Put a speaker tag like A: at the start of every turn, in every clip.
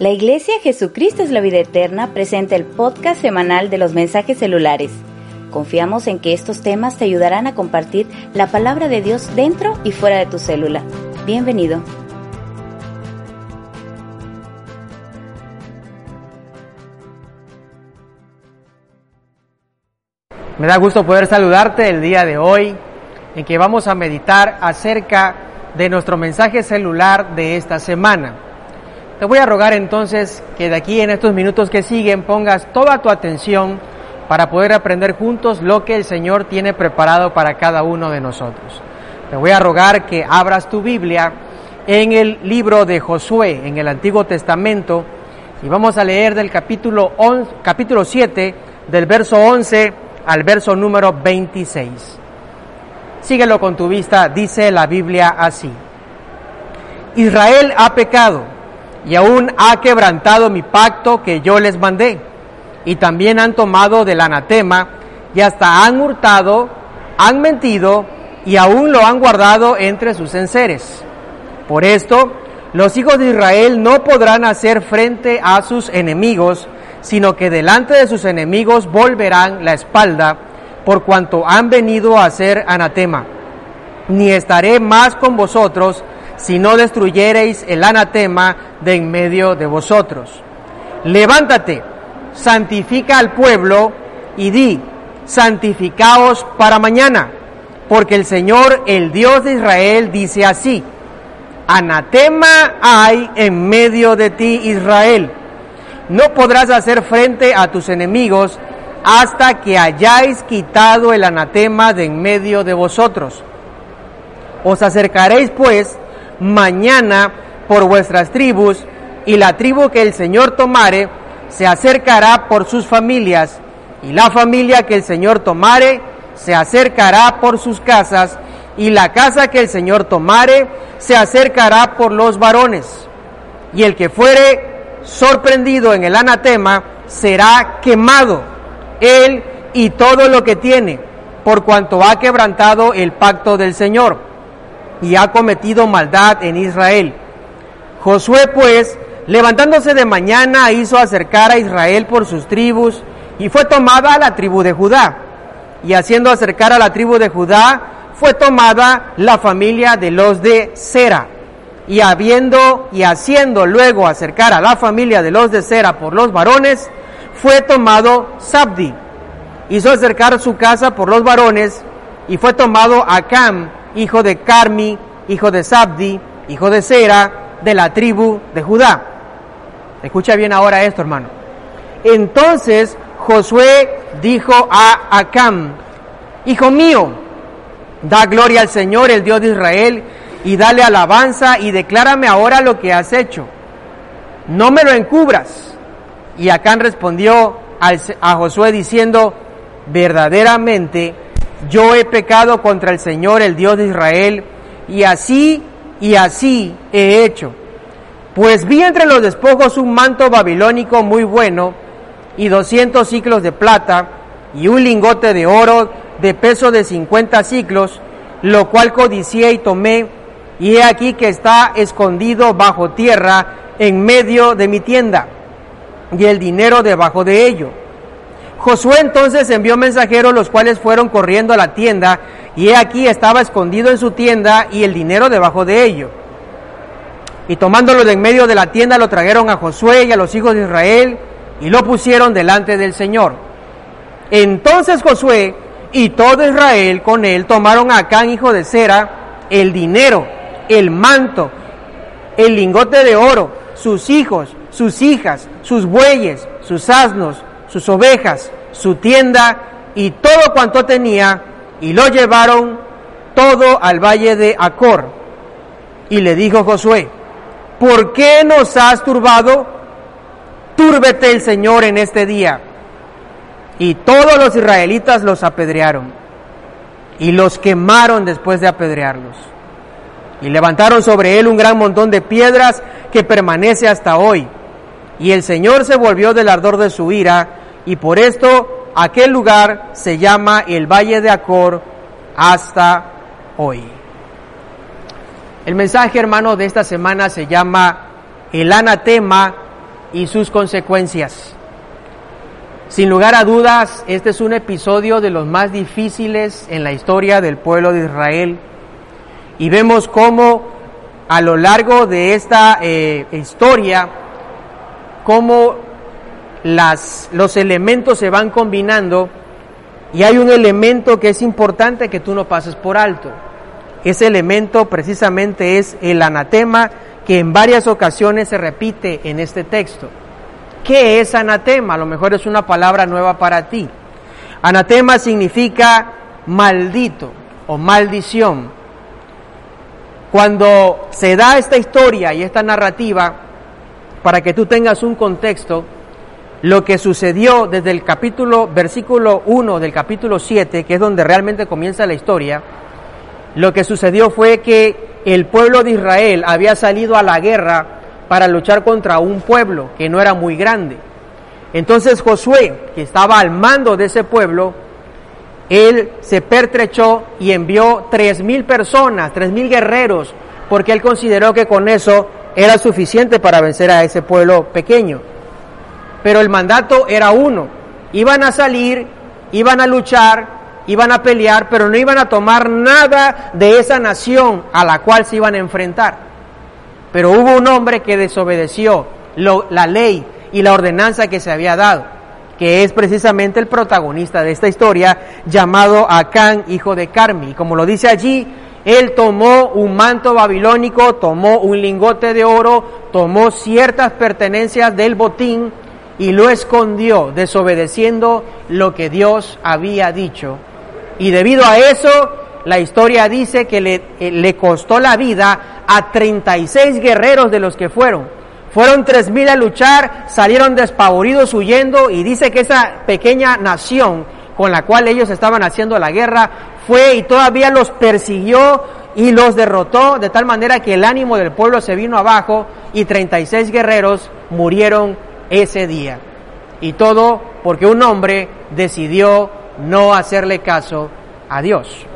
A: La Iglesia Jesucristo es la vida eterna presenta el podcast semanal de los mensajes celulares. Confiamos en que estos temas te ayudarán a compartir la palabra de Dios dentro y fuera de tu célula. Bienvenido.
B: Me da gusto poder saludarte el día de hoy en que vamos a meditar acerca de nuestro mensaje celular de esta semana. Te voy a rogar entonces que de aquí en estos minutos que siguen pongas toda tu atención para poder aprender juntos lo que el Señor tiene preparado para cada uno de nosotros. Te voy a rogar que abras tu Biblia en el libro de Josué, en el Antiguo Testamento, y vamos a leer del capítulo, capítulo 7, del verso 11 al verso número 26. Síguelo con tu vista, dice la Biblia así. Israel ha pecado y aún ha quebrantado mi pacto que yo les mandé. Y también han tomado del anatema y hasta han hurtado, han mentido y aún lo han guardado entre sus enseres. Por esto, los hijos de Israel no podrán hacer frente a sus enemigos, sino que delante de sus enemigos volverán la espalda, por cuanto han venido a hacer anatema. Ni estaré más con vosotros, si no destruyereis el anatema de en medio de vosotros. Levántate, santifica al pueblo y di, santificaos para mañana, porque el Señor, el Dios de Israel, dice así, anatema hay en medio de ti, Israel. No podrás hacer frente a tus enemigos hasta que hayáis quitado el anatema de en medio de vosotros. Os acercaréis pues mañana por vuestras tribus, y la tribu que el Señor tomare se acercará por sus familias, y la familia que el Señor tomare se acercará por sus casas, y la casa que el Señor tomare se acercará por los varones. Y el que fuere sorprendido en el anatema será quemado, él y todo lo que tiene, por cuanto ha quebrantado el pacto del Señor y ha cometido maldad en Israel. Josué pues, levantándose de mañana, hizo acercar a Israel por sus tribus y fue tomada la tribu de Judá. Y haciendo acercar a la tribu de Judá, fue tomada la familia de los de Sera. Y habiendo y haciendo luego acercar a la familia de los de Sera por los varones, fue tomado Sabdi. Hizo acercar su casa por los varones y fue tomado Acam, hijo de Carmi, hijo de Sabdi, hijo de Sera, de la tribu de Judá. Escucha bien ahora esto, hermano. Entonces Josué dijo a Acam, Hijo mío, da gloria al Señor, el Dios de Israel, y dale alabanza y declárame ahora lo que has hecho. No me lo encubras. Y Acán respondió a Josué diciendo, verdaderamente yo he pecado contra el Señor, el Dios de Israel, y así y así he hecho. Pues vi entre los despojos un manto babilónico muy bueno, y doscientos ciclos de plata, y un lingote de oro de peso de cincuenta ciclos, lo cual codicié y tomé, y he aquí que está escondido bajo tierra en medio de mi tienda, y el dinero debajo de ello Josué entonces envió mensajeros los cuales fueron corriendo a la tienda y he aquí estaba escondido en su tienda y el dinero debajo de ello. Y tomándolo de en medio de la tienda lo trajeron a Josué y a los hijos de Israel y lo pusieron delante del Señor. Entonces Josué y todo Israel con él tomaron a Acán, hijo de Sera, el dinero, el manto, el lingote de oro, sus hijos, sus hijas, sus bueyes, sus asnos, sus ovejas, su tienda y todo cuanto tenía, y lo llevaron todo al valle de Acor. Y le dijo Josué, ¿por qué nos has turbado? Túrbete el Señor en este día. Y todos los israelitas los apedrearon y los quemaron después de apedrearlos. Y levantaron sobre él un gran montón de piedras que permanece hasta hoy. Y el Señor se volvió del ardor de su ira, y por esto aquel lugar se llama el Valle de Acor hasta hoy. El mensaje, hermano, de esta semana se llama el anatema y sus consecuencias. Sin lugar a dudas, este es un episodio de los más difíciles en la historia del pueblo de Israel. Y vemos cómo a lo largo de esta eh, historia, cómo las, los elementos se van combinando y hay un elemento que es importante que tú no pases por alto. Ese elemento precisamente es el anatema que en varias ocasiones se repite en este texto. ¿Qué es anatema? A lo mejor es una palabra nueva para ti. Anatema significa maldito o maldición. Cuando se da esta historia y esta narrativa, para que tú tengas un contexto, lo que sucedió desde el capítulo, versículo 1 del capítulo 7, que es donde realmente comienza la historia, lo que sucedió fue que el pueblo de Israel había salido a la guerra para luchar contra un pueblo que no era muy grande. Entonces Josué, que estaba al mando de ese pueblo, él se pertrechó y envió tres mil personas, tres mil guerreros, porque él consideró que con eso era suficiente para vencer a ese pueblo pequeño. Pero el mandato era uno, iban a salir, iban a luchar, iban a pelear, pero no iban a tomar nada de esa nación a la cual se iban a enfrentar. Pero hubo un hombre que desobedeció la ley y la ordenanza que se había dado, que es precisamente el protagonista de esta historia, llamado Acán, hijo de Carmi. Como lo dice allí, él tomó un manto babilónico, tomó un lingote de oro, tomó ciertas pertenencias del botín y lo escondió, desobedeciendo lo que Dios había dicho. Y debido a eso, la historia dice que le, eh, le costó la vida a 36 guerreros de los que fueron. Fueron 3.000 a luchar, salieron despavoridos huyendo y dice que esa pequeña nación con la cual ellos estaban haciendo la guerra fue y todavía los persiguió y los derrotó de tal manera que el ánimo del pueblo se vino abajo y 36 guerreros murieron ese día. Y todo porque un hombre decidió no hacerle caso a Dios.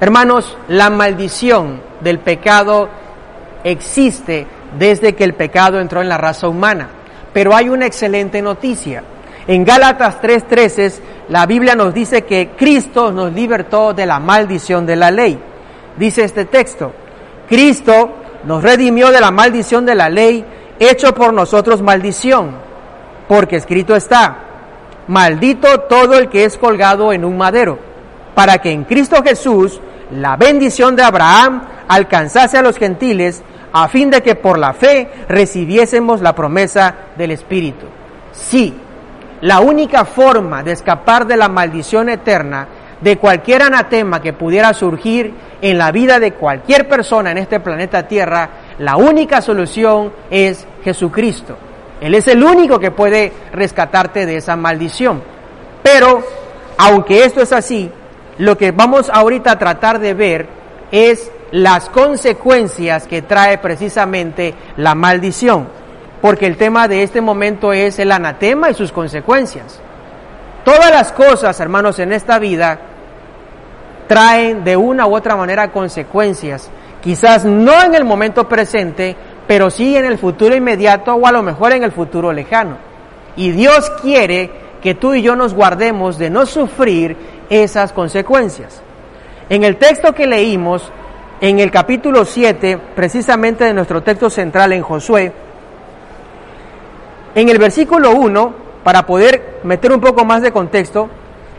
B: Hermanos, la maldición del pecado existe desde que el pecado entró en la raza humana. Pero hay una excelente noticia. En Gálatas 3:13 la Biblia nos dice que Cristo nos libertó de la maldición de la ley. Dice este texto, Cristo nos redimió de la maldición de la ley, hecho por nosotros maldición, porque escrito está, maldito todo el que es colgado en un madero, para que en Cristo Jesús la bendición de Abraham alcanzase a los gentiles a fin de que por la fe recibiésemos la promesa del Espíritu. Sí, la única forma de escapar de la maldición eterna de cualquier anatema que pudiera surgir en la vida de cualquier persona en este planeta Tierra, la única solución es Jesucristo. Él es el único que puede rescatarte de esa maldición. Pero, aunque esto es así, lo que vamos ahorita a tratar de ver es las consecuencias que trae precisamente la maldición, porque el tema de este momento es el anatema y sus consecuencias. Todas las cosas, hermanos, en esta vida traen de una u otra manera consecuencias, quizás no en el momento presente, pero sí en el futuro inmediato o a lo mejor en el futuro lejano. Y Dios quiere que tú y yo nos guardemos de no sufrir esas consecuencias. En el texto que leímos, en el capítulo 7, precisamente de nuestro texto central en Josué, en el versículo 1, para poder meter un poco más de contexto,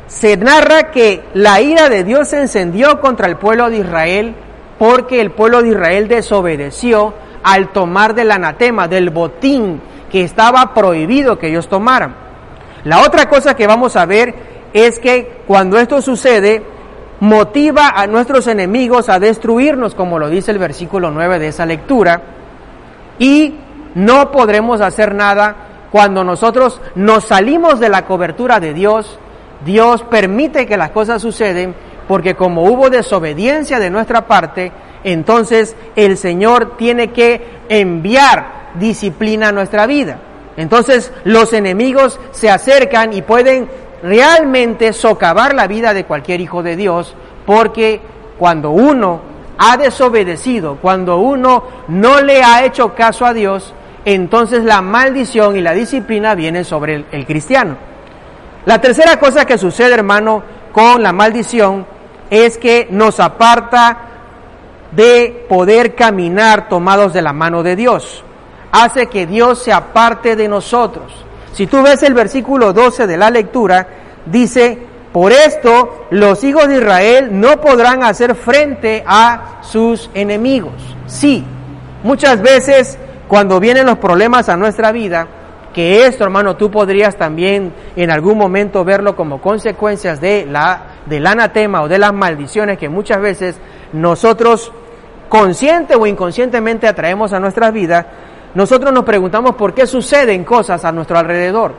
B: se narra que la ira de Dios se encendió contra el pueblo de Israel porque el pueblo de Israel desobedeció al tomar del anatema, del botín que estaba prohibido que ellos tomaran. La otra cosa que vamos a ver es que cuando esto sucede, motiva a nuestros enemigos a destruirnos, como lo dice el versículo 9 de esa lectura. Y no podremos hacer nada cuando nosotros nos salimos de la cobertura de Dios. Dios permite que las cosas suceden porque como hubo desobediencia de nuestra parte, entonces el Señor tiene que enviar disciplina a nuestra vida. Entonces los enemigos se acercan y pueden realmente socavar la vida de cualquier hijo de Dios, porque cuando uno ha desobedecido, cuando uno no le ha hecho caso a Dios, entonces la maldición y la disciplina vienen sobre el, el cristiano. La tercera cosa que sucede, hermano, con la maldición es que nos aparta de poder caminar tomados de la mano de Dios. Hace que Dios se aparte de nosotros. Si tú ves el versículo 12 de la lectura, dice, por esto los hijos de Israel no podrán hacer frente a sus enemigos. Sí, muchas veces cuando vienen los problemas a nuestra vida, que esto, hermano, tú podrías también en algún momento verlo como consecuencias de la, del anatema o de las maldiciones que muchas veces nosotros consciente o inconscientemente atraemos a nuestra vida, nosotros nos preguntamos por qué suceden cosas a nuestro alrededor.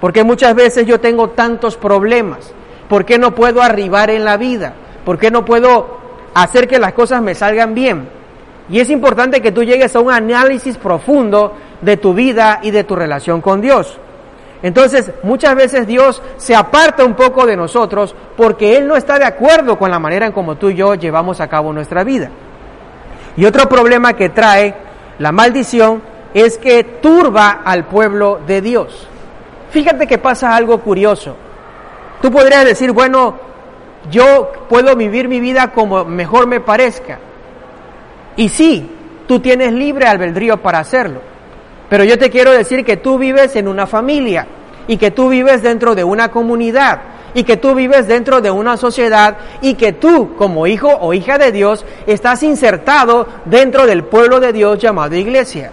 B: ¿Por qué muchas veces yo tengo tantos problemas? ¿Por qué no puedo arribar en la vida? ¿Por qué no puedo hacer que las cosas me salgan bien? Y es importante que tú llegues a un análisis profundo de tu vida y de tu relación con Dios. Entonces, muchas veces Dios se aparta un poco de nosotros porque Él no está de acuerdo con la manera en como tú y yo llevamos a cabo nuestra vida. Y otro problema que trae la maldición es que turba al pueblo de Dios. Fíjate que pasa algo curioso. Tú podrías decir, bueno, yo puedo vivir mi vida como mejor me parezca. Y sí, tú tienes libre albedrío para hacerlo. Pero yo te quiero decir que tú vives en una familia y que tú vives dentro de una comunidad y que tú vives dentro de una sociedad y que tú como hijo o hija de Dios estás insertado dentro del pueblo de Dios llamado iglesia.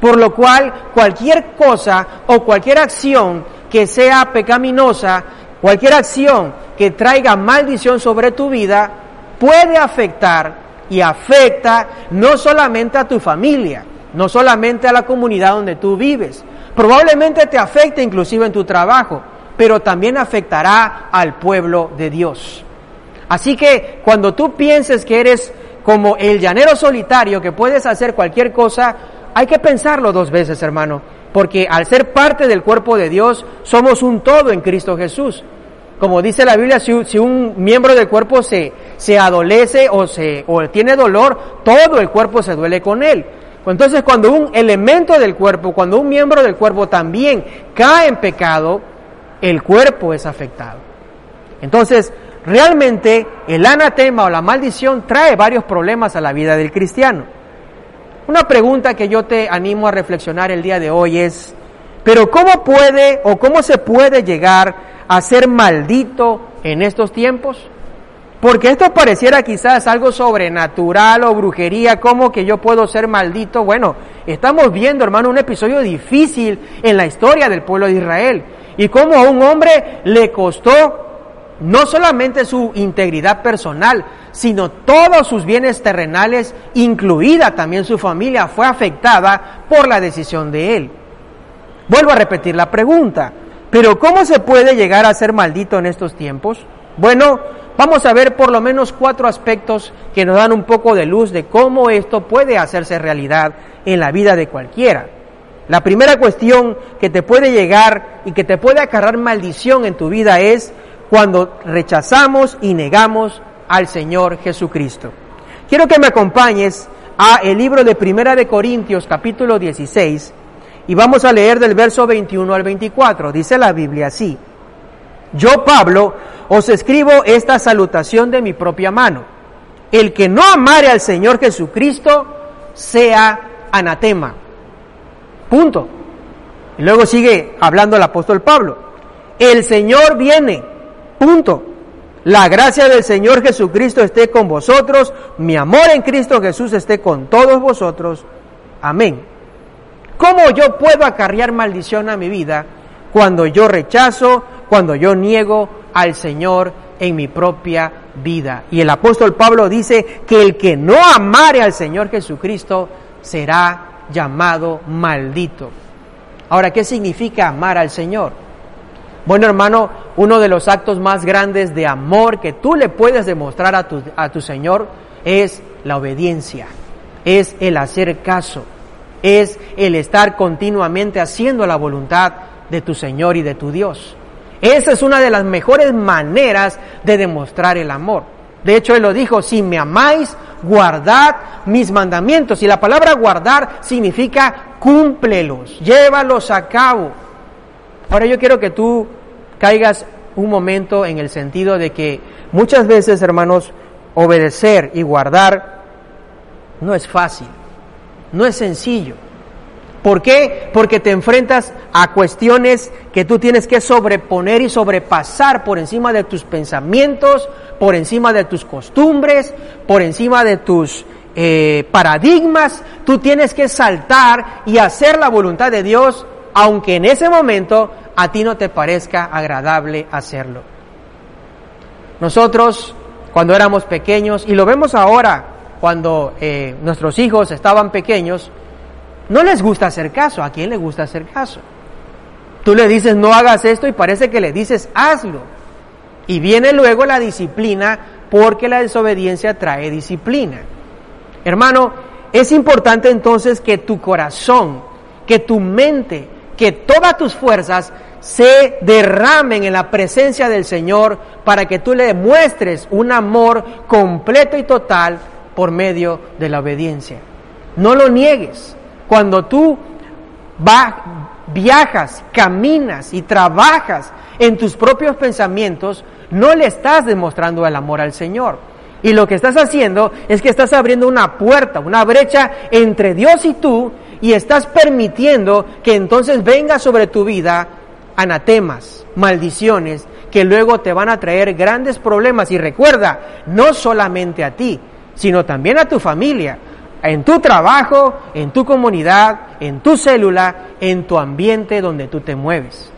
B: Por lo cual cualquier cosa o cualquier acción que sea pecaminosa, cualquier acción que traiga maldición sobre tu vida, puede afectar y afecta no solamente a tu familia, no solamente a la comunidad donde tú vives, probablemente te afecte inclusive en tu trabajo, pero también afectará al pueblo de Dios. Así que cuando tú pienses que eres como el llanero solitario, que puedes hacer cualquier cosa, hay que pensarlo dos veces, hermano, porque al ser parte del cuerpo de Dios, somos un todo en Cristo Jesús. Como dice la Biblia, si, un miembro del cuerpo se, se adolece o, se, o tiene dolor, todo el cuerpo se duele con él. Entonces, cuando un elemento del cuerpo, cuando un miembro del cuerpo también cae en pecado, el cuerpo es afectado. Entonces, realmente el anatema o la maldición trae varios problemas a la vida del cristiano. Una pregunta que yo te animo a reflexionar el día de hoy es, pero ¿cómo puede o cómo se puede llegar a ser maldito en estos tiempos? Porque esto pareciera quizás algo sobrenatural o brujería, como que yo puedo ser maldito. Bueno, estamos viendo, hermano, un episodio difícil en la historia del pueblo de Israel y cómo a un hombre le costó no solamente su integridad personal, sino todos sus bienes terrenales, incluida también su familia, fue afectada por la decisión de él. Vuelvo a repetir la pregunta, pero ¿cómo se puede llegar a ser maldito en estos tiempos? Bueno, vamos a ver por lo menos cuatro aspectos que nos dan un poco de luz de cómo esto puede hacerse realidad en la vida de cualquiera. La primera cuestión que te puede llegar y que te puede acarrar maldición en tu vida es cuando rechazamos y negamos al Señor Jesucristo. Quiero que me acompañes a el libro de Primera de Corintios capítulo 16 y vamos a leer del verso 21 al 24. Dice la Biblia así: Yo Pablo os escribo esta salutación de mi propia mano. El que no amare al Señor Jesucristo sea anatema. Punto. Y luego sigue hablando el apóstol Pablo. El Señor viene. Punto. La gracia del Señor Jesucristo esté con vosotros. Mi amor en Cristo Jesús esté con todos vosotros. Amén. ¿Cómo yo puedo acarrear maldición a mi vida cuando yo rechazo, cuando yo niego al Señor en mi propia vida? Y el apóstol Pablo dice que el que no amare al Señor Jesucristo será llamado maldito. Ahora, ¿qué significa amar al Señor? Bueno, hermano, uno de los actos más grandes de amor que tú le puedes demostrar a tu, a tu Señor es la obediencia, es el hacer caso, es el estar continuamente haciendo la voluntad de tu Señor y de tu Dios. Esa es una de las mejores maneras de demostrar el amor. De hecho, Él lo dijo, si me amáis, guardad mis mandamientos. Y la palabra guardar significa cúmplelos, llévalos a cabo. Ahora yo quiero que tú caigas un momento en el sentido de que muchas veces, hermanos, obedecer y guardar no es fácil, no es sencillo. ¿Por qué? Porque te enfrentas a cuestiones que tú tienes que sobreponer y sobrepasar por encima de tus pensamientos, por encima de tus costumbres, por encima de tus eh, paradigmas. Tú tienes que saltar y hacer la voluntad de Dios, aunque en ese momento a ti no te parezca agradable hacerlo. Nosotros, cuando éramos pequeños, y lo vemos ahora, cuando eh, nuestros hijos estaban pequeños, no les gusta hacer caso. ¿A quién le gusta hacer caso? Tú le dices no hagas esto y parece que le dices hazlo. Y viene luego la disciplina porque la desobediencia trae disciplina. Hermano, es importante entonces que tu corazón, que tu mente, que todas tus fuerzas se derramen en la presencia del Señor para que tú le muestres un amor completo y total por medio de la obediencia. No lo niegues. Cuando tú viajas, caminas y trabajas en tus propios pensamientos, no le estás demostrando el amor al Señor. Y lo que estás haciendo es que estás abriendo una puerta, una brecha entre Dios y tú, y estás permitiendo que entonces venga sobre tu vida anatemas, maldiciones, que luego te van a traer grandes problemas. Y recuerda, no solamente a ti, sino también a tu familia, en tu trabajo, en tu comunidad, en tu célula, en tu ambiente donde tú te mueves.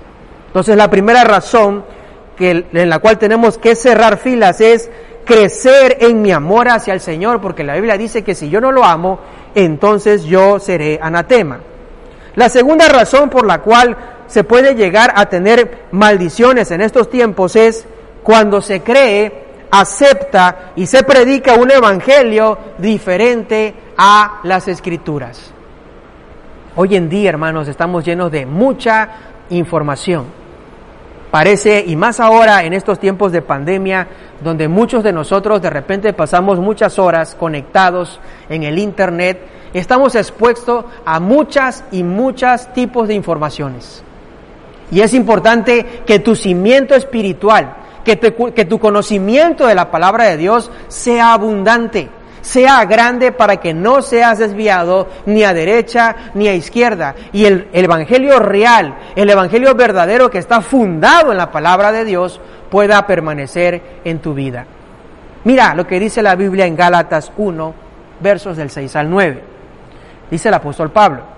B: Entonces la primera razón que, en la cual tenemos que cerrar filas es crecer en mi amor hacia el Señor, porque la Biblia dice que si yo no lo amo, entonces yo seré anatema. La segunda razón por la cual se puede llegar a tener maldiciones en estos tiempos es cuando se cree, acepta y se predica un evangelio diferente a las escrituras. Hoy en día, hermanos, estamos llenos de mucha información. Parece, y más ahora en estos tiempos de pandemia, donde muchos de nosotros de repente pasamos muchas horas conectados en el Internet, estamos expuestos a muchas y muchas tipos de informaciones. Y es importante que tu cimiento espiritual, que, tu conocimiento de la palabra de Dios sea abundante, sea grande para que no seas desviado ni a derecha ni a izquierda. Y el, el Evangelio real, el Evangelio verdadero que está fundado en la palabra de Dios, pueda permanecer en tu vida. Mira lo que dice la Biblia en Gálatas 1, versos del 6 al 9. Dice el apóstol Pablo.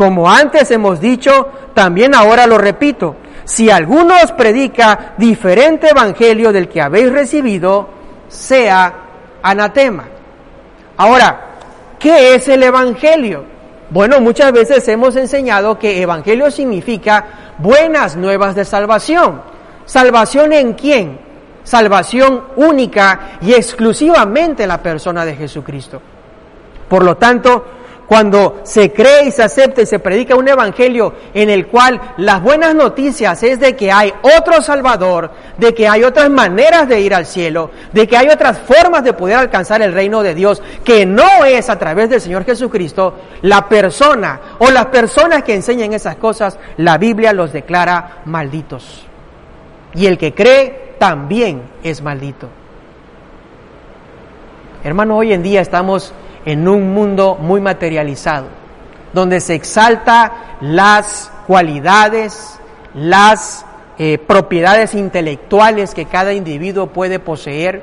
B: Como antes hemos dicho, también ahora lo repito, si alguno os predica diferente evangelio del que habéis recibido, sea anatema. Ahora, ¿qué es el evangelio? Bueno, muchas veces hemos enseñado que evangelio significa buenas nuevas de salvación. ¿Salvación en quién? Salvación única y exclusivamente en la persona de Jesucristo. Por lo tanto, cuando se cree y se acepta y se predica un evangelio en el cual las buenas noticias es de que hay otro Salvador, de que hay otras maneras de ir al cielo, de que hay otras formas de poder alcanzar el reino de Dios, que no es a través del Señor Jesucristo, la persona o las personas que enseñan esas cosas, la Biblia los declara malditos. Y el que cree también es maldito. Hermano, hoy en día estamos en un mundo muy materializado, donde se exalta las cualidades, las eh, propiedades intelectuales que cada individuo puede poseer,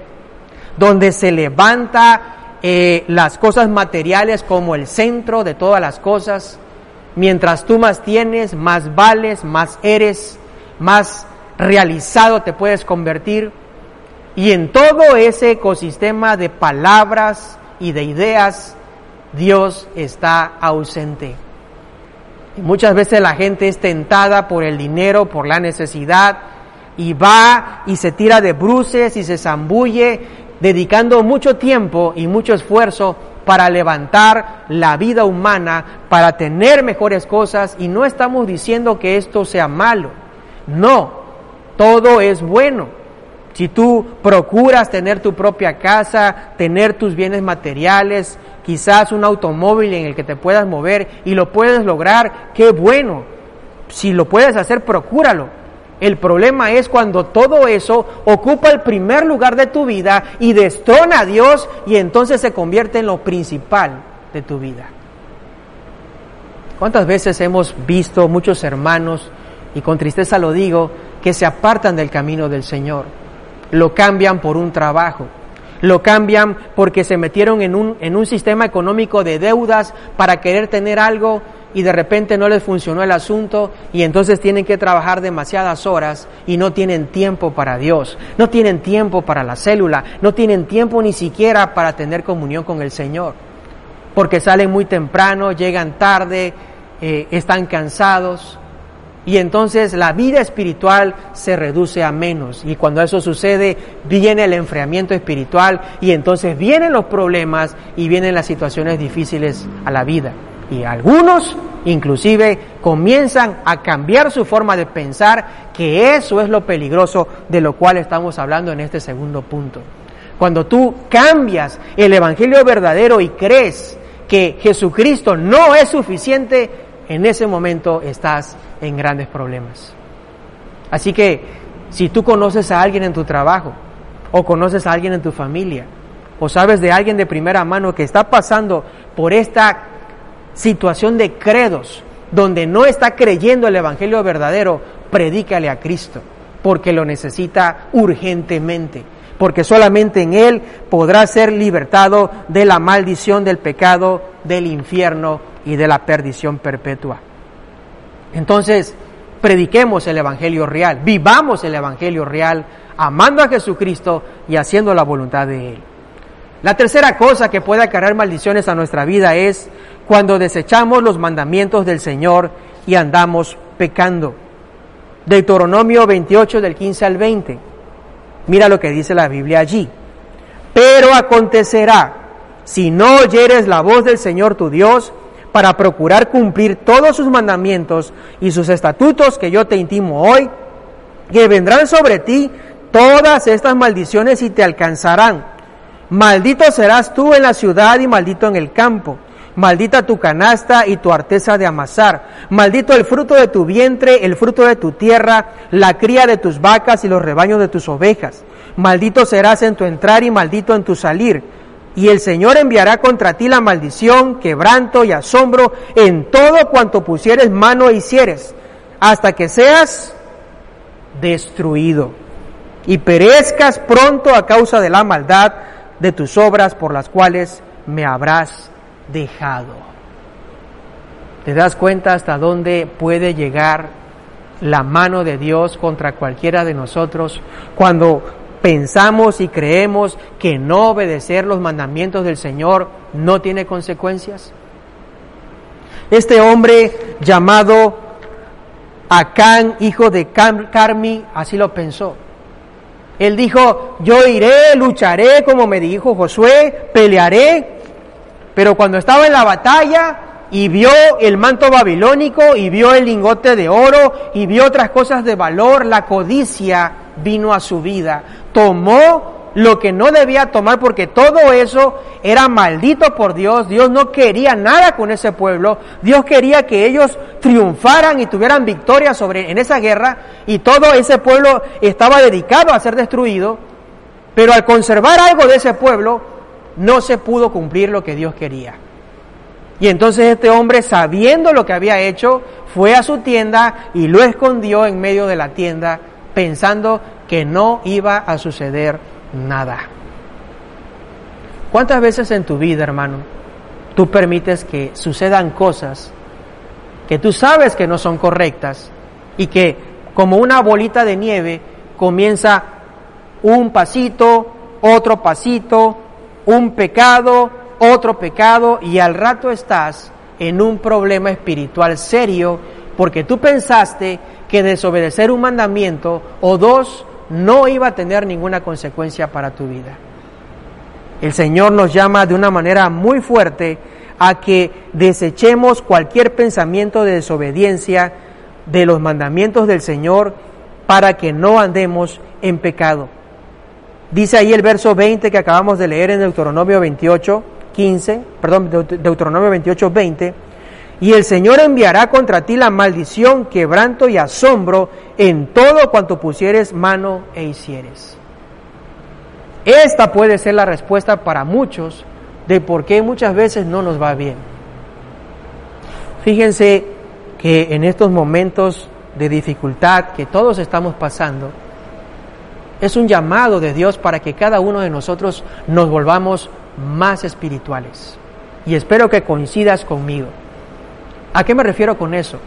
B: donde se levanta eh, las cosas materiales como el centro de todas las cosas. Mientras tú más tienes, más vales, más eres, más realizado te puedes convertir. Y en todo ese ecosistema de palabras y de ideas, Dios está ausente. Y muchas veces la gente es tentada por el dinero, por la necesidad, y va y se tira de bruces y se zambulle, dedicando mucho tiempo y mucho esfuerzo para levantar la vida humana, para tener mejores cosas, y no estamos diciendo que esto sea malo. No, todo es bueno. Si tú procuras tener tu propia casa, tener tus bienes materiales, quizás un automóvil en el que te puedas mover y lo puedes lograr, qué bueno. Si lo puedes hacer, procúralo. El problema es cuando todo eso ocupa el primer lugar de tu vida y destrona a Dios y entonces se convierte en lo principal de tu vida. ¿Cuántas veces hemos visto muchos hermanos, y con tristeza lo digo, que se apartan del camino del Señor? Lo cambian por un trabajo, lo cambian porque se metieron en un, en un sistema económico de deudas para querer tener algo y de repente no les funcionó el asunto y entonces tienen que trabajar demasiadas horas y no tienen tiempo para Dios, no tienen tiempo para la célula, no tienen tiempo ni siquiera para tener comunión con el Señor, porque salen muy temprano, llegan tarde, eh, están cansados, y entonces la vida espiritual se reduce a menos. Y cuando eso sucede, viene el enfriamiento espiritual y entonces vienen los problemas y vienen las situaciones difíciles a la vida. Y algunos inclusive comienzan a cambiar su forma de pensar, que eso es lo peligroso de lo cual estamos hablando en este segundo punto. Cuando tú cambias el Evangelio verdadero y crees que Jesucristo no es suficiente, en ese momento estás en grandes problemas. Así que si tú conoces a alguien en tu trabajo, o conoces a alguien en tu familia, o sabes de alguien de primera mano que está pasando por esta situación de credos, donde no está creyendo el Evangelio verdadero, predícale a Cristo, porque lo necesita urgentemente, porque solamente en Él podrá ser libertado de la maldición del pecado, del infierno y de la perdición perpetua. Entonces, prediquemos el Evangelio real, vivamos el Evangelio real, amando a Jesucristo y haciendo la voluntad de Él. La tercera cosa que puede acarrear maldiciones a nuestra vida es cuando desechamos los mandamientos del Señor y andamos pecando. Deuteronomio 28 del 15 al 20. Mira lo que dice la Biblia allí. Pero acontecerá, si no oyeres la voz del Señor tu Dios, para procurar cumplir todos sus mandamientos y sus estatutos que yo te intimo hoy, que vendrán sobre ti todas estas maldiciones y te alcanzarán. Maldito serás tú en la ciudad y maldito en el campo. Maldita tu canasta y tu arteza de amasar. Maldito el fruto de tu vientre, el fruto de tu tierra, la cría de tus vacas y los rebaños de tus ovejas. Maldito serás en tu entrar y maldito en tu salir y el Señor enviará contra ti la maldición, quebranto y asombro en todo cuanto pusieres mano e hicieres, hasta que seas destruido y perezcas pronto a causa de la maldad de tus obras por las cuales me habrás dejado. ¿Te das cuenta hasta dónde puede llegar la mano de Dios contra cualquiera de nosotros cuando pensamos y creemos que no obedecer los mandamientos del Señor no tiene consecuencias? Este hombre llamado Acán, hijo de Carmi, así lo pensó. Él dijo, yo iré, lucharé, como me dijo Josué, pelearé. Pero cuando estaba en la batalla y vio el manto babilónico y vio el lingote de oro y vio otras cosas de valor, la codicia vino a su vida tomó lo que no debía tomar porque todo eso era maldito por Dios. Dios no quería nada con ese pueblo. Dios quería que ellos triunfaran y tuvieran victoria sobre en esa guerra y todo ese pueblo estaba dedicado a ser destruido. Pero al conservar algo de ese pueblo no se pudo cumplir lo que Dios quería. Y entonces este hombre, sabiendo lo que había hecho, fue a su tienda y lo escondió en medio de la tienda, pensando que no iba a suceder nada. ¿Cuántas veces en tu vida, hermano, tú permites que sucedan cosas que tú sabes que no son correctas y que como una bolita de nieve comienza un pasito, otro pasito, un pecado, otro pecado y al rato estás en un problema espiritual serio porque tú pensaste que desobedecer un mandamiento o dos no iba a tener ninguna consecuencia para tu vida. El Señor nos llama de una manera muy fuerte a que desechemos cualquier pensamiento de desobediencia de los mandamientos del Señor para que no andemos en pecado. Dice ahí el verso 20 que acabamos de leer en Deuteronomio 28, 15, perdón, Deuteronomio 28, 20, y el Señor enviará contra ti la maldición, quebranto y asombro en todo cuanto pusieres mano e hicieres. Esta puede ser la respuesta para muchos de por qué muchas veces no nos va bien. Fíjense que en estos momentos de dificultad que todos estamos pasando, es un llamado de Dios para que cada uno de nosotros nos volvamos más espirituales. Y espero que coincidas conmigo. ¿A qué me refiero con eso?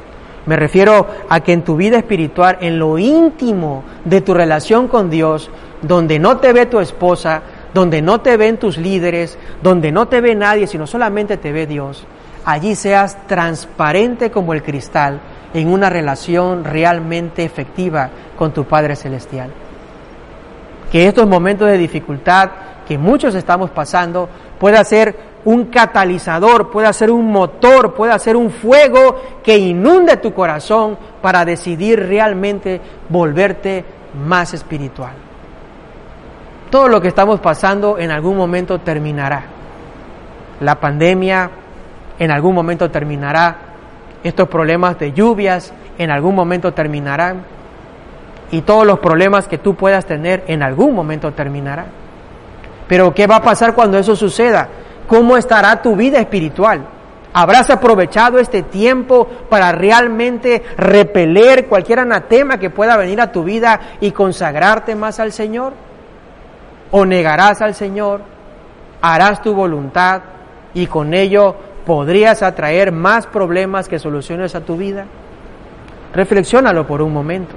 B: Me refiero a que en tu vida espiritual, en lo íntimo de tu relación con Dios, donde no te ve tu esposa, donde no te ven tus líderes, donde no te ve nadie, sino solamente te ve Dios, allí seas transparente como el cristal en una relación realmente efectiva con tu Padre Celestial. Que estos momentos de dificultad que muchos estamos pasando pueda ser un catalizador, pueda ser un motor, pueda ser un fuego que inunde tu corazón para decidir realmente volverte más espiritual. Todo lo que estamos pasando en algún momento terminará. La pandemia en algún momento terminará. Estos problemas de lluvias en algún momento terminarán. Y todos los problemas que tú puedas tener en algún momento terminarán. Pero ¿qué va a pasar cuando eso suceda? ¿Cómo estará tu vida espiritual? ¿Habrás aprovechado este tiempo para realmente repeler cualquier anatema que pueda venir a tu vida y consagrarte más al Señor? o negarás al Señor, harás tu voluntad y con ello podrías atraer más problemas que soluciones a tu vida. Reflexiónalo por un momento.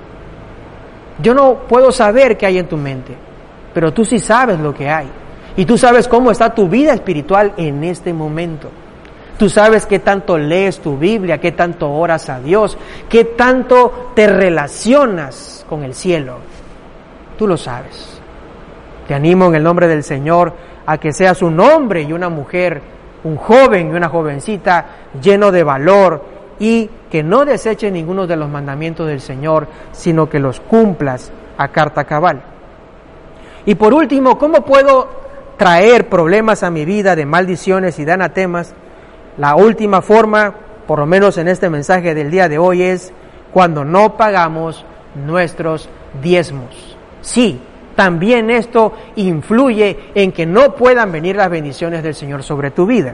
B: Yo no puedo saber qué hay en tu mente, pero tú sí sabes lo que hay. Y tú sabes cómo está tu vida espiritual en este momento. Tú sabes qué tanto lees tu Biblia, qué tanto oras a Dios, qué tanto te relacionas con el cielo. Tú lo sabes. Te animo en el nombre del Señor a que seas un hombre y una mujer, un joven y una jovencita lleno de valor y que no deseche ninguno de los mandamientos del Señor, sino que los cumplas a carta cabal. Y por último, ¿cómo puedo traer problemas a mi vida de maldiciones y de anatemas? La última forma, por lo menos en este mensaje del día de hoy, es cuando no pagamos nuestros diezmos. Sí, también esto influye en que no puedan venir las bendiciones del Señor sobre tu vida.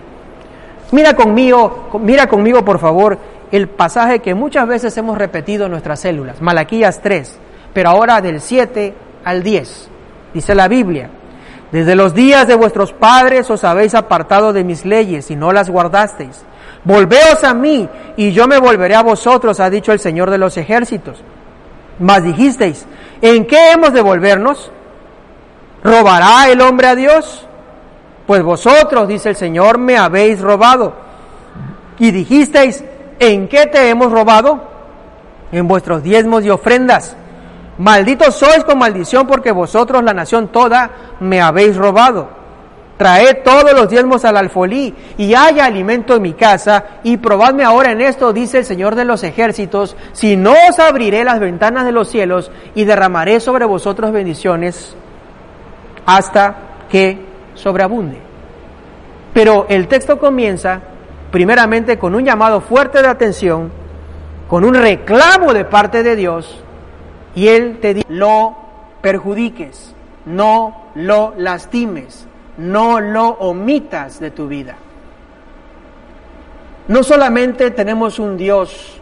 B: Mira conmigo, mira conmigo por favor el pasaje que muchas veces hemos repetido en nuestras células, Malaquías 3, pero ahora del 7 al 10. Dice la Biblia, desde los días de vuestros padres os habéis apartado de mis leyes y no las guardasteis. Volveos a mí y yo me volveré a vosotros, ha dicho el Señor de los ejércitos. Mas dijisteis, ¿en qué hemos de volvernos? ¿Robará el hombre a Dios? Pues vosotros, dice el Señor, me habéis robado. Y dijisteis, ¿en qué te hemos robado? En vuestros diezmos y ofrendas. Malditos sois con maldición porque vosotros, la nación toda, me habéis robado. Traed todos los diezmos al alfolí y haya alimento en mi casa y probadme ahora en esto, dice el Señor de los ejércitos, si no os abriré las ventanas de los cielos y derramaré sobre vosotros bendiciones hasta que sobreabunde. Pero el texto comienza primeramente con un llamado fuerte de atención, con un reclamo de parte de Dios y Él te dice, lo perjudiques, no lo lastimes no lo omitas de tu vida. no solamente tenemos un Dios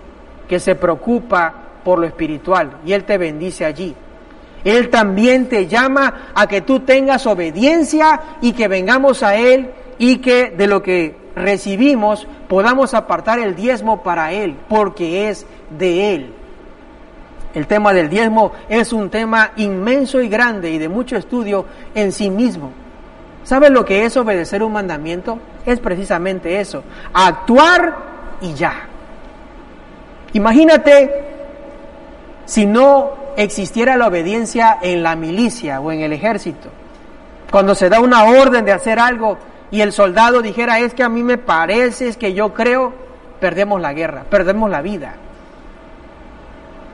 B: que se preocupa por lo espiritual y Él te bendice allí, Él también te llama a que tú tengas obediencia y que vengamos a Él y que de lo que recibimos podamos apartar el diezmo para Él, porque es de Él. El tema del diezmo es un tema inmenso y grande y de mucho estudio en sí mismo. ¿Sabes lo que es obedecer un mandamiento? Es precisamente eso, actuar y ya. Imagínate si no existiera la obediencia en la milicia o en el ejército. Cuando se da una orden de hacer algo y el soldado dijera, es que a mí me parece, es que yo creo, perdemos la guerra, perdemos la vida.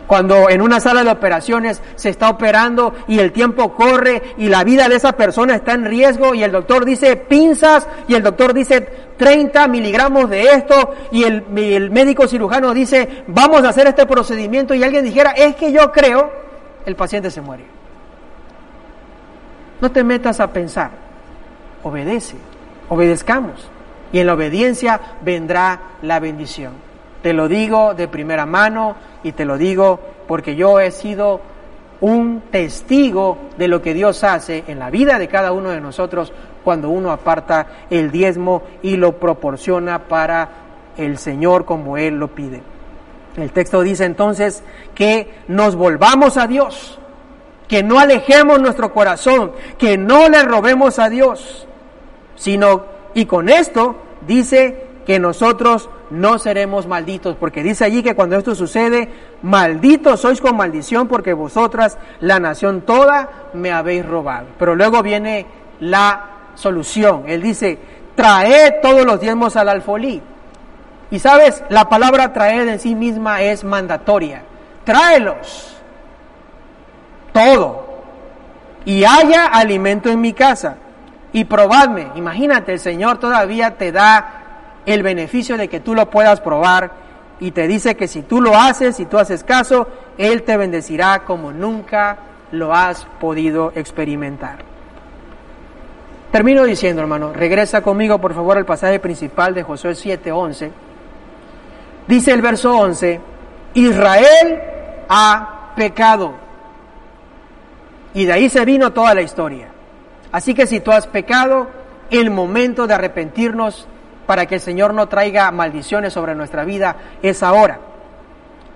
B: Cuando en una sala de operaciones se está operando y el tiempo corre y la vida de esa persona está en riesgo y el doctor dice pinzas y el doctor dice 30 miligramos de esto y el, el médico cirujano dice vamos a hacer este procedimiento y alguien dijera es que yo creo, el paciente se muere. No te metas a pensar, obedece, obedezcamos y en la obediencia vendrá la bendición. Te lo digo de primera mano y te lo digo porque yo he sido un testigo de lo que Dios hace en la vida de cada uno de nosotros cuando uno aparta el diezmo y lo proporciona para el Señor como Él lo pide. El texto dice entonces que nos volvamos a Dios, que no alejemos nuestro corazón, que no le robemos a Dios, sino, y con esto dice que nosotros no seremos malditos, porque dice allí que cuando esto sucede, malditos sois con maldición, porque vosotras, la nación toda, me habéis robado. Pero luego viene la solución. Él dice, traed todos los diezmos al alfolí. Y sabes, la palabra traer en sí misma es mandatoria. Tráelos. Todo. Y haya alimento en mi casa. Y probadme. Imagínate, el Señor todavía te da el beneficio de que tú lo puedas probar y te dice que si tú lo haces, si tú haces caso, Él te bendecirá como nunca lo has podido experimentar. Termino diciendo, hermano, regresa conmigo por favor al pasaje principal de Josué 7:11. Dice el verso 11, Israel ha pecado. Y de ahí se vino toda la historia. Así que si tú has pecado, el momento de arrepentirnos para que el Señor no traiga maldiciones sobre nuestra vida es ahora.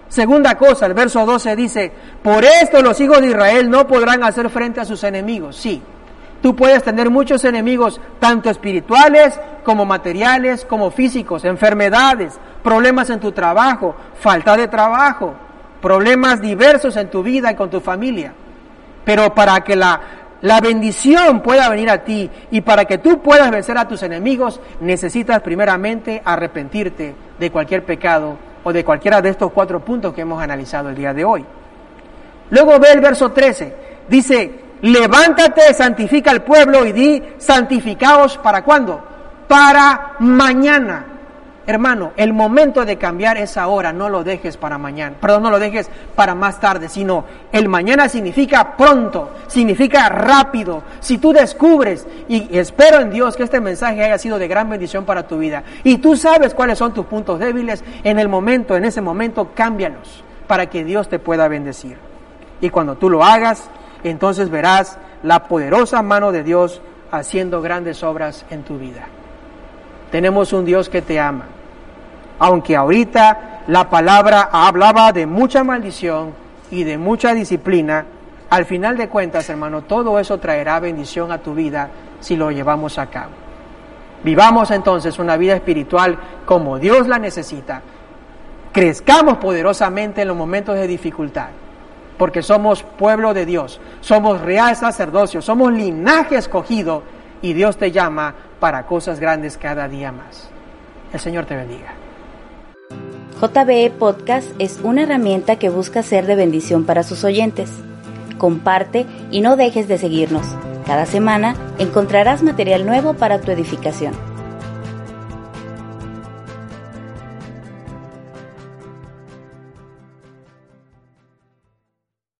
B: Segunda cosa, el verso 12 dice, por esto los hijos de Israel no podrán hacer frente a sus enemigos. Sí, tú puedes tener muchos enemigos, tanto espirituales como materiales, como físicos, enfermedades, problemas en tu trabajo, falta de trabajo, problemas diversos en tu vida y con tu familia. Pero para que la la bendición pueda venir a ti y para que tú puedas vencer a tus enemigos, necesitas primeramente arrepentirte de cualquier pecado o de cualquiera de estos cuatro puntos que hemos analizado el día de hoy. Luego ve el verso 13, dice, levántate, santifica al pueblo y di, santificaos para cuándo? Para mañana. Hermano, el momento de cambiar es ahora, no lo dejes para mañana, perdón, no lo dejes para más tarde, sino el mañana significa pronto, significa rápido. Si tú descubres, y espero en Dios que este mensaje haya sido de gran bendición para tu vida, y tú sabes cuáles son tus puntos débiles, en el momento, en ese momento, cámbialos para que Dios te pueda bendecir. Y cuando tú lo hagas, entonces verás la poderosa mano de Dios haciendo grandes obras en tu vida. Tenemos un Dios que te ama aunque ahorita la palabra hablaba de mucha maldición y de mucha disciplina, al final de cuentas, hermano, todo eso traerá bendición a tu vida si lo llevamos a cabo. Vivamos entonces una vida espiritual como Dios la necesita. Crezcamos poderosamente en los momentos de dificultad, porque somos pueblo de Dios, somos real sacerdocio, somos linaje escogido y Dios te llama para cosas grandes cada día más. El Señor te bendiga.
A: JBE Podcast es una herramienta que busca ser de bendición para sus oyentes. Comparte y no dejes de seguirnos. Cada semana encontrarás material nuevo para tu edificación.